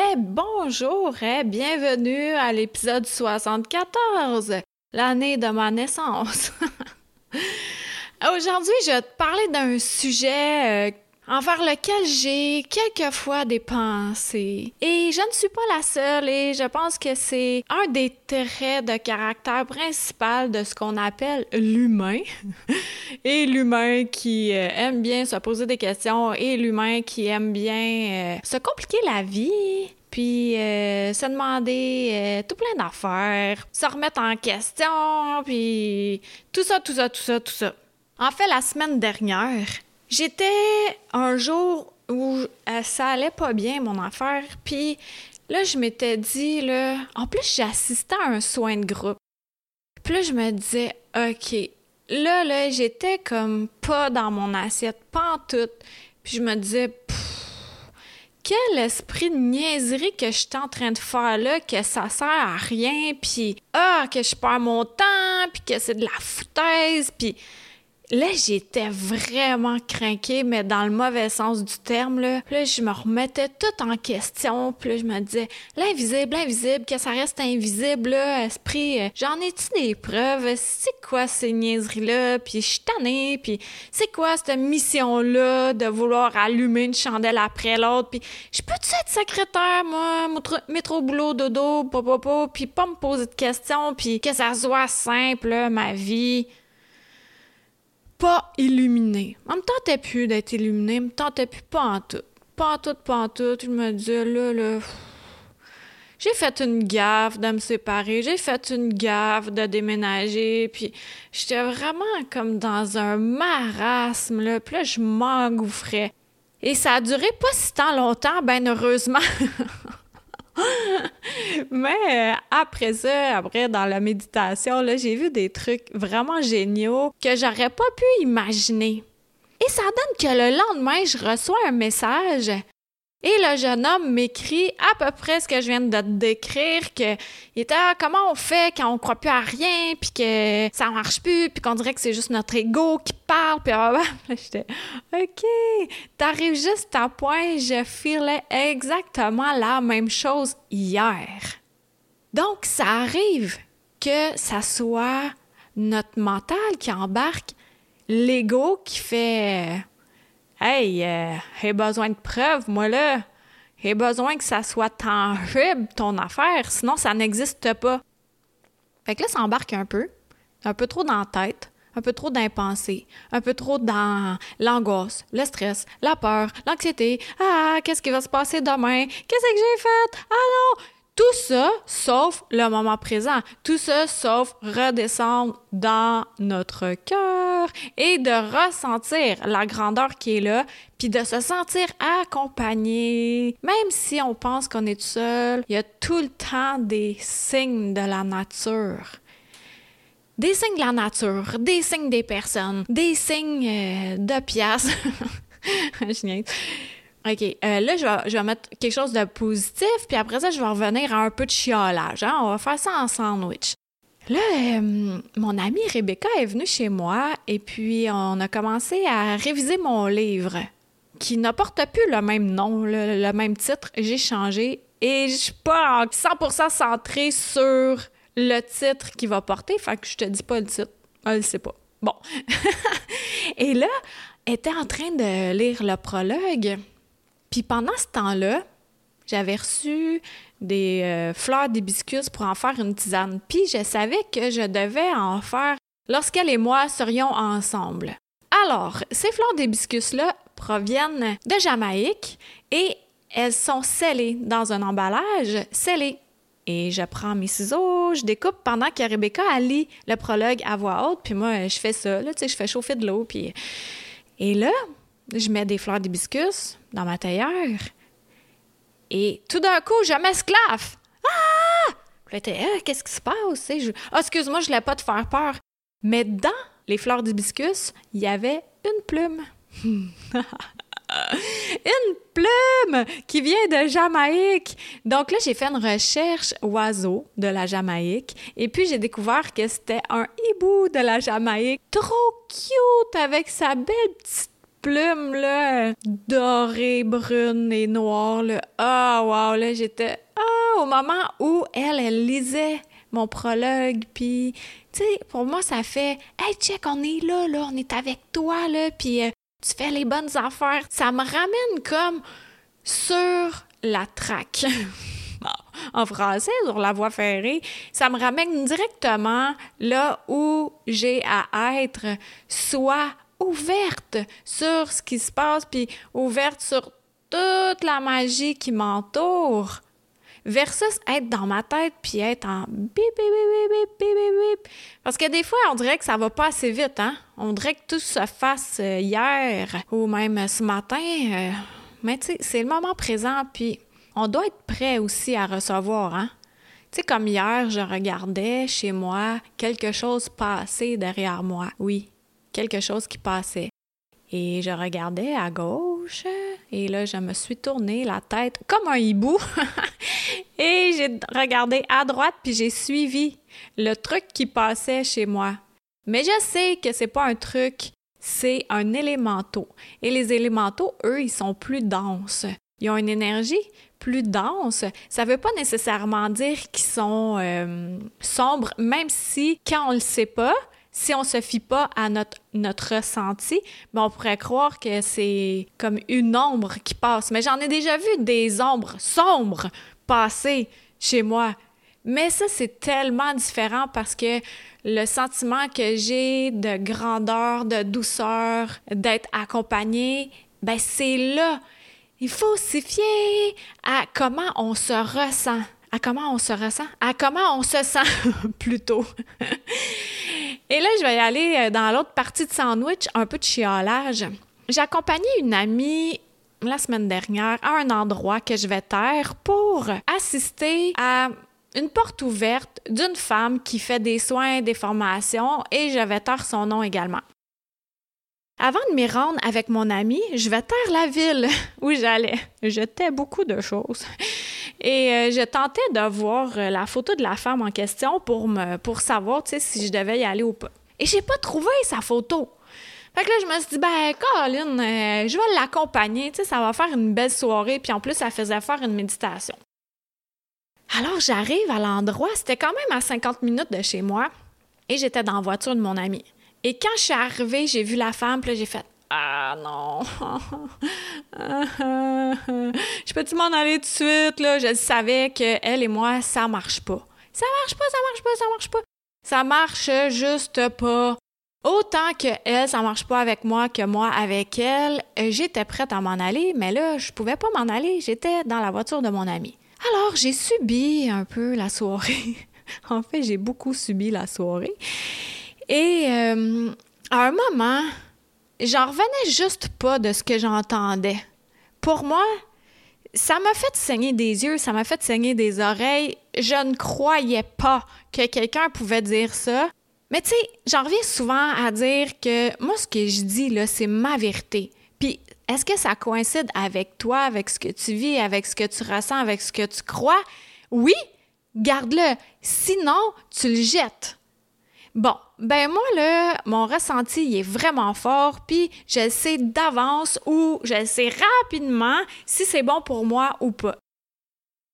Eh bonjour et bienvenue à l'épisode 74, l'année de ma naissance. Aujourd'hui, je vais te parler d'un sujet euh, envers lequel j'ai quelquefois des pensées. Et je ne suis pas la seule et je pense que c'est un des traits de caractère principal de ce qu'on appelle l'humain. et l'humain qui euh, aime bien se poser des questions et l'humain qui aime bien euh, se compliquer la vie. Puis euh, se demander tout plein d'affaires, se remettre en question, puis tout ça, tout ça, tout ça, tout ça. En fait, la semaine dernière, J'étais un jour où euh, ça allait pas bien, mon affaire, puis là, je m'étais dit, là, en plus, j'assistais à un soin de groupe. Puis là, je me disais, OK, là, là, j'étais comme pas dans mon assiette, pas en tout. Puis je me disais, quel esprit de niaiserie que je en train de faire là, que ça sert à rien, puis ah, que je perds mon temps, puis que c'est de la foutaise, puis Là, j'étais vraiment craquée, mais dans le mauvais sens du terme. Là, là je me remettais tout en question. Puis là, je me disais, l'invisible, l'invisible, que ça reste invisible, là, esprit, euh, j'en ai-tu des preuves? C'est quoi ces niaiseries-là? Puis je suis tannée, puis c'est quoi cette mission-là de vouloir allumer une chandelle après l'autre? Puis je peux-tu être secrétaire, moi, au boulot, dodo, papa, puis pas me poser de questions, puis que ça soit simple, ma vie? Pas illuminé. On me tentait plus d'être illuminé, me tentait plus pas en tout. Pas en tout, pas en tout. Je me disais, là, là. J'ai fait une gaffe de me séparer, j'ai fait une gaffe de déménager, puis j'étais vraiment comme dans un marasme, là. Puis là, je m'engouffrais. Et ça a duré pas si tant longtemps, ben heureusement. Mais euh, après ça, après dans la méditation, j'ai vu des trucs vraiment géniaux que j'aurais pas pu imaginer. Et ça donne que le lendemain, je reçois un message et le jeune homme m'écrit à peu près ce que je viens de te décrire, que il était ah, comment on fait quand on croit plus à rien, puis que ça marche plus, puis qu'on dirait que c'est juste notre ego qui parle, puis ah, j'étais ok, t'arrives juste à point, je filais exactement la même chose hier. Donc ça arrive que ça soit notre mental qui embarque, l'ego qui fait Hey, euh, j'ai besoin de preuves, moi là. J'ai besoin que ça soit tangible, ton affaire, sinon ça n'existe pas. Fait que là, ça embarque un peu, un peu trop dans la tête, un peu trop d'impensé, un peu trop dans l'angoisse, le stress, la peur, l'anxiété. Ah, qu'est-ce qui va se passer demain? Qu'est-ce que j'ai fait? Ah non! Tout ça, sauf le moment présent. Tout ça, sauf redescendre dans notre cœur et de ressentir la grandeur qui est là, puis de se sentir accompagné. Même si on pense qu'on est seul, il y a tout le temps des signes de la nature des signes de la nature, des signes des personnes, des signes euh, de pièces. OK. Euh, là, je vais, mettre quelque chose de positif, puis après ça, je vais revenir à un peu de chiolage. Hein? On va faire ça en sandwich. Là, euh, mon amie Rebecca est venue chez moi et puis on a commencé à réviser mon livre qui ne porte plus le même nom, le, même titre. J'ai changé et je suis pas 100% centrée sur le titre qui va porter. Fait que je te dis pas le titre. Elle sait pas. Bon. et là, elle était en train de lire le prologue puis pendant ce temps-là, j'avais reçu des euh, fleurs d'hibiscus pour en faire une tisane. Puis je savais que je devais en faire lorsqu'elle et moi serions ensemble. Alors, ces fleurs d'hibiscus-là proviennent de Jamaïque et elles sont scellées dans un emballage scellé. Et je prends mes ciseaux, je découpe pendant que Rebecca lit le prologue à voix haute, puis moi, je fais ça, là, tu sais, je fais chauffer de l'eau, puis... Et là, je mets des fleurs d'hibiscus dans ma tailleur. Et tout d'un coup, je m'esclave. Ah! Là, ah, qu'est-ce qui se passe? Ah, excuse-moi, je voulais pas te faire peur. Mais dans les fleurs d'hibiscus, il y avait une plume. une plume qui vient de Jamaïque. Donc là, j'ai fait une recherche oiseau de la Jamaïque et puis j'ai découvert que c'était un hibou de la Jamaïque. Trop cute avec sa belle petite plume là, dorée, brune et noire. Ah, oh, wow, là, j'étais... Ah, au moment où elle, elle lisait mon prologue, puis, tu sais, pour moi, ça fait « Hey, check, on est là, là, on est avec toi, là, puis euh, tu fais les bonnes affaires. Ça me ramène comme sur la traque. en français, sur la voie ferrée, ça me ramène directement là où j'ai à être, soit ouverte sur ce qui se passe, puis ouverte sur toute la magie qui m'entoure versus être dans ma tête puis être en bip, bip, bip, bip, bip, bip, Parce que des fois, on dirait que ça va pas assez vite, hein? On dirait que tout se fasse euh, hier ou même ce matin. Euh, mais tu sais, c'est le moment présent, puis on doit être prêt aussi à recevoir, hein? Tu sais, comme hier, je regardais chez moi quelque chose passer derrière moi. Oui, quelque chose qui passait. Et je regardais à gauche, et là, je me suis tournée la tête comme un hibou. et j'ai regardé à droite, puis j'ai suivi le truc qui passait chez moi. Mais je sais que c'est pas un truc, c'est un élémentaux. Et les élémentaux, eux, ils sont plus denses. Ils ont une énergie plus dense. Ça veut pas nécessairement dire qu'ils sont euh, sombres, même si, quand on le sait pas, si on se fie pas à notre, ressenti, ben on pourrait croire que c'est comme une ombre qui passe. Mais j'en ai déjà vu des ombres sombres passer chez moi. Mais ça, c'est tellement différent parce que le sentiment que j'ai de grandeur, de douceur, d'être accompagné, ben c'est là. Il faut s'y fier à comment on se ressent. À comment on se ressent? À comment on se sent, plutôt? Et là, je vais y aller euh, dans l'autre partie de sandwich, un peu de chiolage. J'ai accompagné une amie la semaine dernière à un endroit que je vais taire pour assister à une porte ouverte d'une femme qui fait des soins, des formations et je vais taire son nom également. Avant de m'y rendre avec mon ami, je vais taire la ville où j'allais. J'étais beaucoup de choses. Et euh, je tentais de voir euh, la photo de la femme en question pour, me, pour savoir si je devais y aller ou pas. Et j'ai pas trouvé sa photo. Fait que là, je me suis dit, ben, Caroline, euh, je vais l'accompagner, tu ça va faire une belle soirée, puis en plus, ça faisait faire une méditation. Alors, j'arrive à l'endroit, c'était quand même à 50 minutes de chez moi, et j'étais dans la voiture de mon ami. Et quand je suis arrivée, j'ai vu la femme, puis j'ai fait Ah non! je peux-tu m'en aller tout de suite? Là? Je savais qu'elle et moi, ça marche pas. Ça marche pas, ça marche pas, ça marche pas. Ça marche juste pas. Autant que elle, ça marche pas avec moi que moi avec elle. J'étais prête à m'en aller, mais là, je pouvais pas m'en aller. J'étais dans la voiture de mon ami. Alors, j'ai subi un peu la soirée. en fait, j'ai beaucoup subi la soirée. Et euh, à un moment, j'en revenais juste pas de ce que j'entendais. Pour moi, ça m'a fait saigner des yeux, ça m'a fait saigner des oreilles. Je ne croyais pas que quelqu'un pouvait dire ça. Mais tu sais, j'en reviens souvent à dire que moi, ce que je dis, là, c'est ma vérité. Puis, est-ce que ça coïncide avec toi, avec ce que tu vis, avec ce que tu ressens, avec ce que tu crois? Oui, garde-le. Sinon, tu le jettes. Bon, ben moi, là, mon ressenti, il est vraiment fort, puis je sais d'avance ou je sais rapidement si c'est bon pour moi ou pas.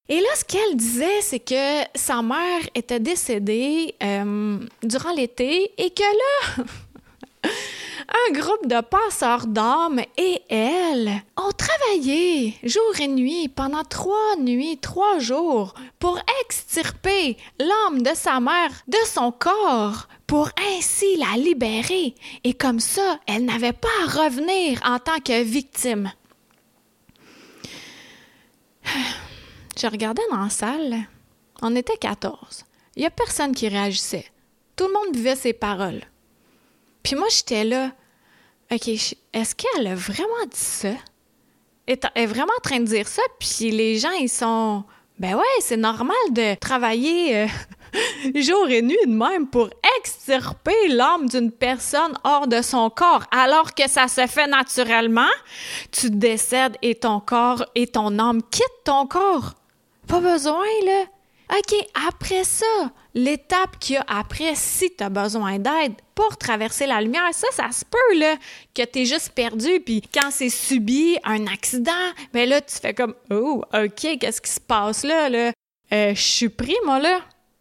Et là, ce qu'elle disait, c'est que sa mère était décédée euh, durant l'été et que là, un groupe de passeurs d'âmes et elle ont travaillé jour et nuit pendant trois nuits, trois jours pour extirper l'âme de sa mère de son corps pour ainsi la libérer et comme ça, elle n'avait pas à revenir en tant que victime. Je regardais dans la salle. On était 14. Il n'y a personne qui réagissait. Tout le monde vivait ses paroles. Puis moi, j'étais là. OK, est-ce qu'elle a vraiment dit ça? Elle est vraiment en train de dire ça, puis les gens, ils sont Ben ouais, c'est normal de travailler euh, jour et nuit de même pour extirper l'âme d'une personne hors de son corps, alors que ça se fait naturellement. Tu décèdes et ton corps et ton âme quittent ton corps. Pas besoin, là. OK, après ça, l'étape qu'il y a après, si tu as besoin d'aide pour traverser la lumière, ça, ça se peut, là, que tu es juste perdu. Puis quand c'est subi un accident, ben là, tu fais comme, oh, OK, qu'est-ce qui se passe là, là? Euh, je suis pris, moi, là.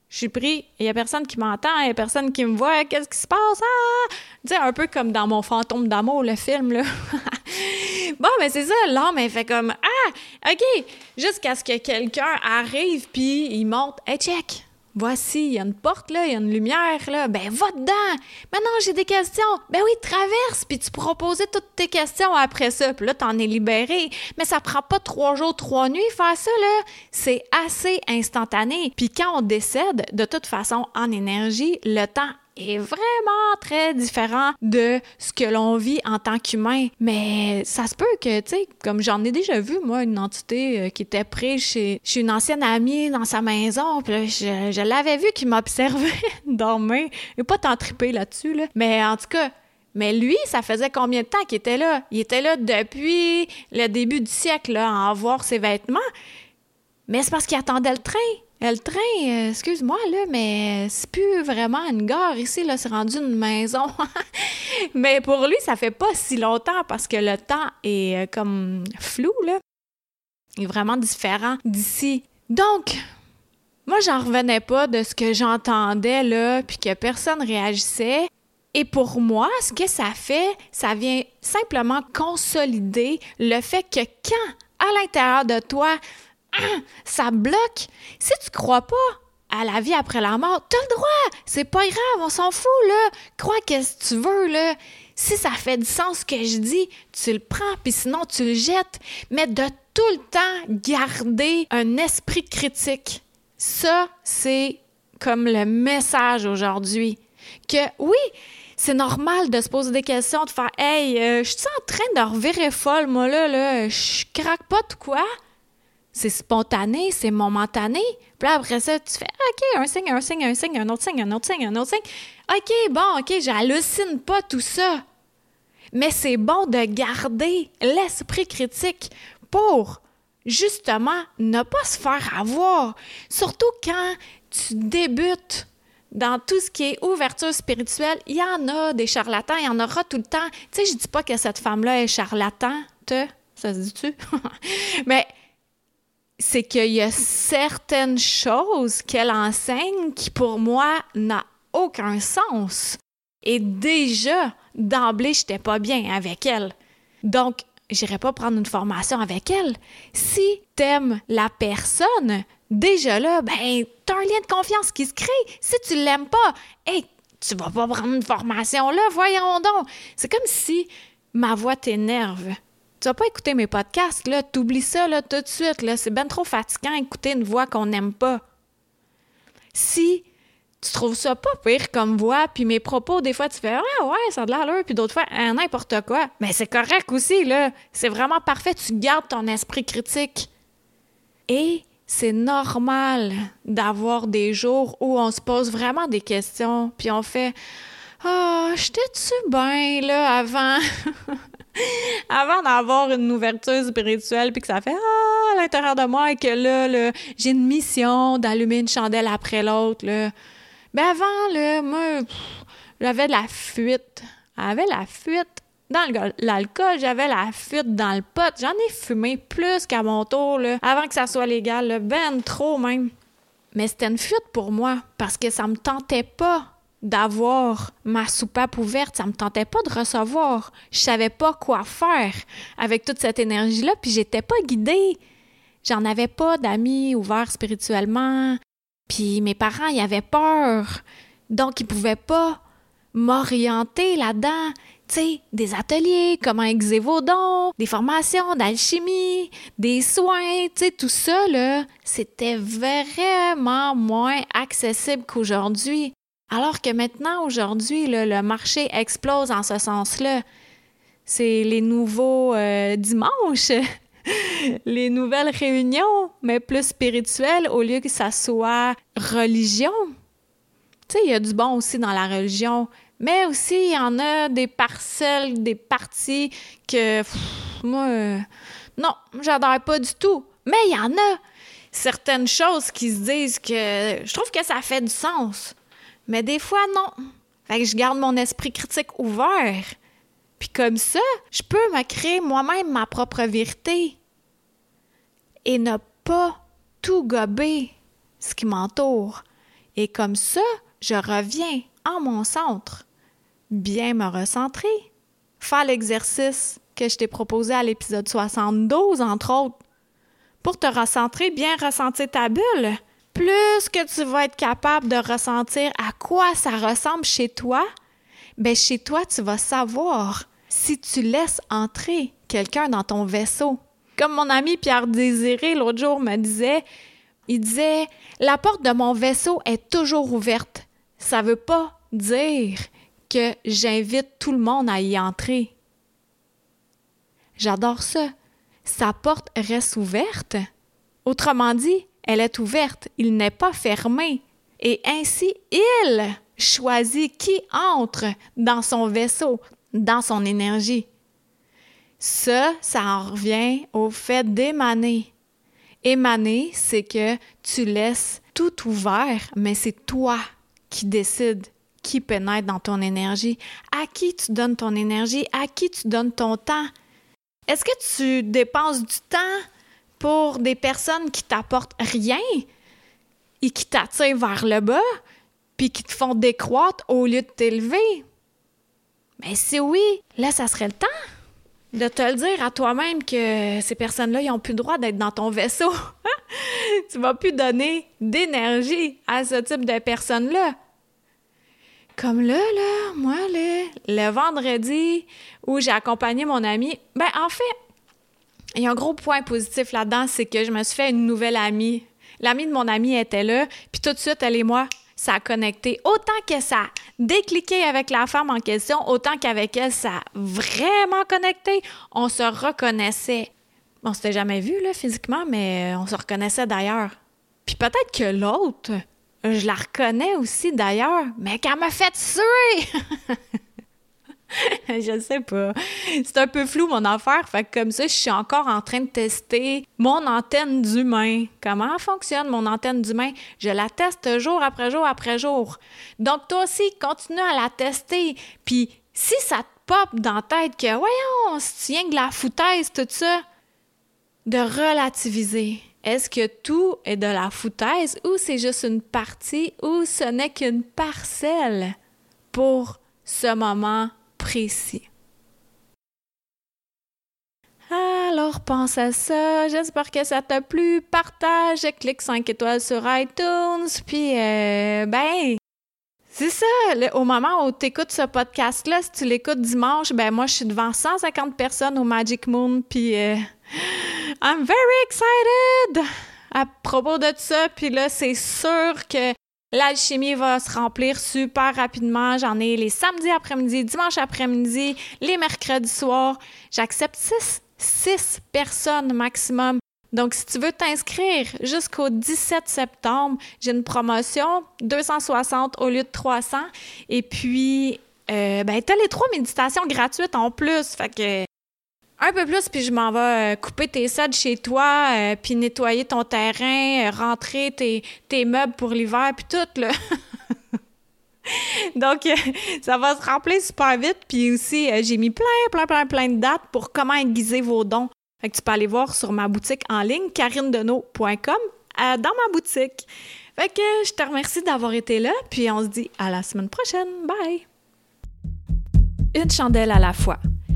Je suis pris, il y a personne qui m'entend, il y a personne qui me voit, qu'est-ce qui se passe? Ah! Tu un peu comme dans mon fantôme d'amour, le film, là. bon, mais c'est ça, l'homme, elle fait comme, ah, OK, jusqu'à ce que quelqu'un arrive, puis il monte, hey, check, Voici, il y a une porte il y a une lumière là. Ben va dedans. Maintenant j'ai des questions. Ben oui, traverse puis tu pourras toutes tes questions après ça. Puis là t'en es libéré. Mais ça prend pas trois jours, trois nuits faire ça. C'est assez instantané. Puis quand on décède, de toute façon en énergie, le temps est vraiment très différent de ce que l'on vit en tant qu'humain. Mais ça se peut que, tu sais, comme j'en ai déjà vu, moi, une entité euh, qui était prise chez, une ancienne amie dans sa maison, je, l'avais vu qui m'observait dormir. Et pas tant trippé là-dessus, là. Mais en tout cas, mais lui, ça faisait combien de temps qu'il était là? Il était là depuis le début du siècle, là, à voir ses vêtements. Mais c'est parce qu'il attendait le train. Le train, euh, excuse-moi, là, mais c'est plus vraiment une gare ici, là, c'est rendu une maison. mais pour lui, ça fait pas si longtemps parce que le temps est euh, comme flou, là. Il est vraiment différent d'ici. Donc, moi, j'en revenais pas de ce que j'entendais, là, puis que personne réagissait. Et pour moi, ce que ça fait, ça vient simplement consolider le fait que quand, à l'intérieur de toi, ça bloque. Si tu crois pas à la vie après la mort, t'as le droit. C'est pas grave, on s'en fout, là. Crois qu'est-ce que tu veux, là. Si ça fait du sens ce que je dis, tu le prends, puis sinon tu le jettes. Mais de tout le temps garder un esprit critique. Ça, c'est comme le message aujourd'hui. Que oui, c'est normal de se poser des questions, de faire Hey, euh, je suis en train de revirer folle, moi là, là, je craque pas de quoi? C'est spontané, c'est momentané. Puis après ça, tu fais OK, un signe, un signe, un signe, un autre signe, un autre signe, un autre signe. OK, bon, OK, j'hallucine pas tout ça. Mais c'est bon de garder l'esprit critique pour justement ne pas se faire avoir. Surtout quand tu débutes dans tout ce qui est ouverture spirituelle, il y en a des charlatans, il y en aura tout le temps. Tu sais, je dis pas que cette femme-là est charlatan, ça se dit-tu? Mais c'est qu'il y a certaines choses qu'elle enseigne qui, pour moi, n'a aucun sens. Et déjà, d'emblée, j'étais pas bien avec elle. Donc, j'irai pas prendre une formation avec elle. Si t'aimes la personne, déjà là, ben, t'as un lien de confiance qui se crée. Si tu l'aimes pas, hey, tu vas pas prendre une formation là, voyons donc. C'est comme si ma voix t'énerve tu vas pas écouter mes podcasts, là, t'oublies ça, là, tout de suite, là. C'est bien trop fatigant d'écouter une voix qu'on n'aime pas. Si tu trouves ça pas pire comme voix, puis mes propos, des fois, tu fais Ah ouais, ça a de l'allure, puis d'autres fois, ah, n'importe quoi. Mais c'est correct aussi, là. C'est vraiment parfait. Tu gardes ton esprit critique. Et c'est normal d'avoir des jours où on se pose vraiment des questions, puis on fait Ah, j'étais-tu bien, là, avant? avant d'avoir une ouverture spirituelle, puis que ça fait Ah, à l'intérieur de moi, et que là, j'ai une mission d'allumer une chandelle après l'autre. Là. Ben avant, là, moi, j'avais de la fuite. J'avais la fuite dans l'alcool, j'avais la fuite dans le pot. J'en ai fumé plus qu'à mon tour, avant que ça soit légal, ben trop même. Mais c'était une fuite pour moi, parce que ça me tentait pas d'avoir ma soupape ouverte, ça me tentait pas de recevoir. Je savais pas quoi faire avec toute cette énergie-là, puis j'étais pas guidée. J'en avais pas d'amis ouverts spirituellement, puis mes parents y avaient peur. Donc ils pouvaient pas m'orienter là-dedans. Tu sais, des ateliers, comment exer vos dons, des formations d'alchimie, des soins, tu sais, tout ça, là, c'était vraiment moins accessible qu'aujourd'hui. Alors que maintenant, aujourd'hui, le marché explose en ce sens-là. C'est les nouveaux euh, dimanches. les nouvelles réunions, mais plus spirituelles au lieu que ça soit religion. Tu sais, il y a du bon aussi dans la religion, mais aussi il y en a des parcelles, des parties que moi, euh, non, j'adore pas du tout. Mais il y en a certaines choses qui se disent que je trouve que ça fait du sens. Mais des fois, non. Fait que je garde mon esprit critique ouvert. Puis comme ça, je peux me créer moi-même ma propre vérité et ne pas tout gober ce qui m'entoure. Et comme ça, je reviens en mon centre. Bien me recentrer. Faire l'exercice que je t'ai proposé à l'épisode 72, entre autres. Pour te recentrer, bien ressentir ta bulle. Plus que tu vas être capable de ressentir à quoi ça ressemble chez toi, ben chez toi, tu vas savoir si tu laisses entrer quelqu'un dans ton vaisseau. Comme mon ami Pierre Désiré l'autre jour me disait, il disait La porte de mon vaisseau est toujours ouverte. Ça ne veut pas dire que j'invite tout le monde à y entrer. J'adore ça. Sa porte reste ouverte. Autrement dit, elle est ouverte, il n'est pas fermé. Et ainsi, il choisit qui entre dans son vaisseau, dans son énergie. Ça, ça en revient au fait d'émaner. Émaner, c'est que tu laisses tout ouvert, mais c'est toi qui décides qui pénètre dans ton énergie, à qui tu donnes ton énergie, à qui tu donnes ton temps. Est-ce que tu dépenses du temps pour des personnes qui t'apportent rien et qui t'attirent vers le bas, puis qui te font décroître au lieu de t'élever? Mais si oui, là, ça serait le temps de te le dire à toi-même que ces personnes-là, ils n'ont plus le droit d'être dans ton vaisseau. tu vas plus donner d'énergie à ce type de personnes-là. Comme là, là, moi, le vendredi où j'ai accompagné mon ami, ben en fait, a un gros point positif là-dedans, c'est que je me suis fait une nouvelle amie. L'amie de mon ami était là, puis tout de suite, elle et moi, ça a connecté. Autant que ça a décliqué avec la femme en question, autant qu'avec elle, ça a vraiment connecté. On se reconnaissait. On s'était jamais vu, là, physiquement, mais on se reconnaissait d'ailleurs. Puis peut-être que l'autre, je la reconnais aussi d'ailleurs, mais qu'elle m'a fait tuer! je sais pas. C'est un peu flou mon affaire. Fait comme ça, je suis encore en train de tester mon antenne d'humain. Comment fonctionne mon antenne d'humain? Je la teste jour après jour après jour. Donc toi aussi, continue à la tester. Puis si ça te pop dans la tête que, voyons, si tu viens de la foutaise, tout ça, de relativiser. Est-ce que tout est de la foutaise ou c'est juste une partie ou ce n'est qu'une parcelle pour ce moment précis. Alors pense à ça, j'espère que ça t'a plu, partage, clique 5 étoiles sur iTunes, puis euh, ben c'est ça, au moment où tu écoutes ce podcast-là, si tu l'écoutes dimanche, ben moi je suis devant 150 personnes au Magic Moon, puis euh, I'm very excited à propos de ça, puis là c'est sûr que L'alchimie va se remplir super rapidement. J'en ai les samedis après-midi, dimanche après-midi, les mercredis soirs. J'accepte six, personnes maximum. Donc, si tu veux t'inscrire jusqu'au 17 septembre, j'ai une promotion 260 au lieu de 300. Et puis, euh, ben, tu les trois méditations gratuites en plus. Fait que un peu plus, puis je m'en vais euh, couper tes sods chez toi, euh, puis nettoyer ton terrain, euh, rentrer tes, meubles pour l'hiver, puis tout, là. Donc, ça va se remplir super vite. Puis aussi, j'ai mis plein, plein, plein, plein de dates pour comment aiguiser vos dons. Fait que tu peux aller voir sur ma boutique en ligne, carinedeno.com, dans ma boutique. Fait que je te remercie d'avoir été là, puis on se dit à la semaine prochaine. Bye! Une chandelle à la fois.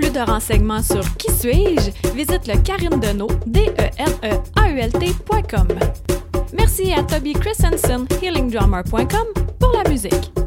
plus de renseignements sur Qui suis-je, visite le Karine d e n e a u l Merci à Toby Christensen, healingdrummer.com, pour la musique.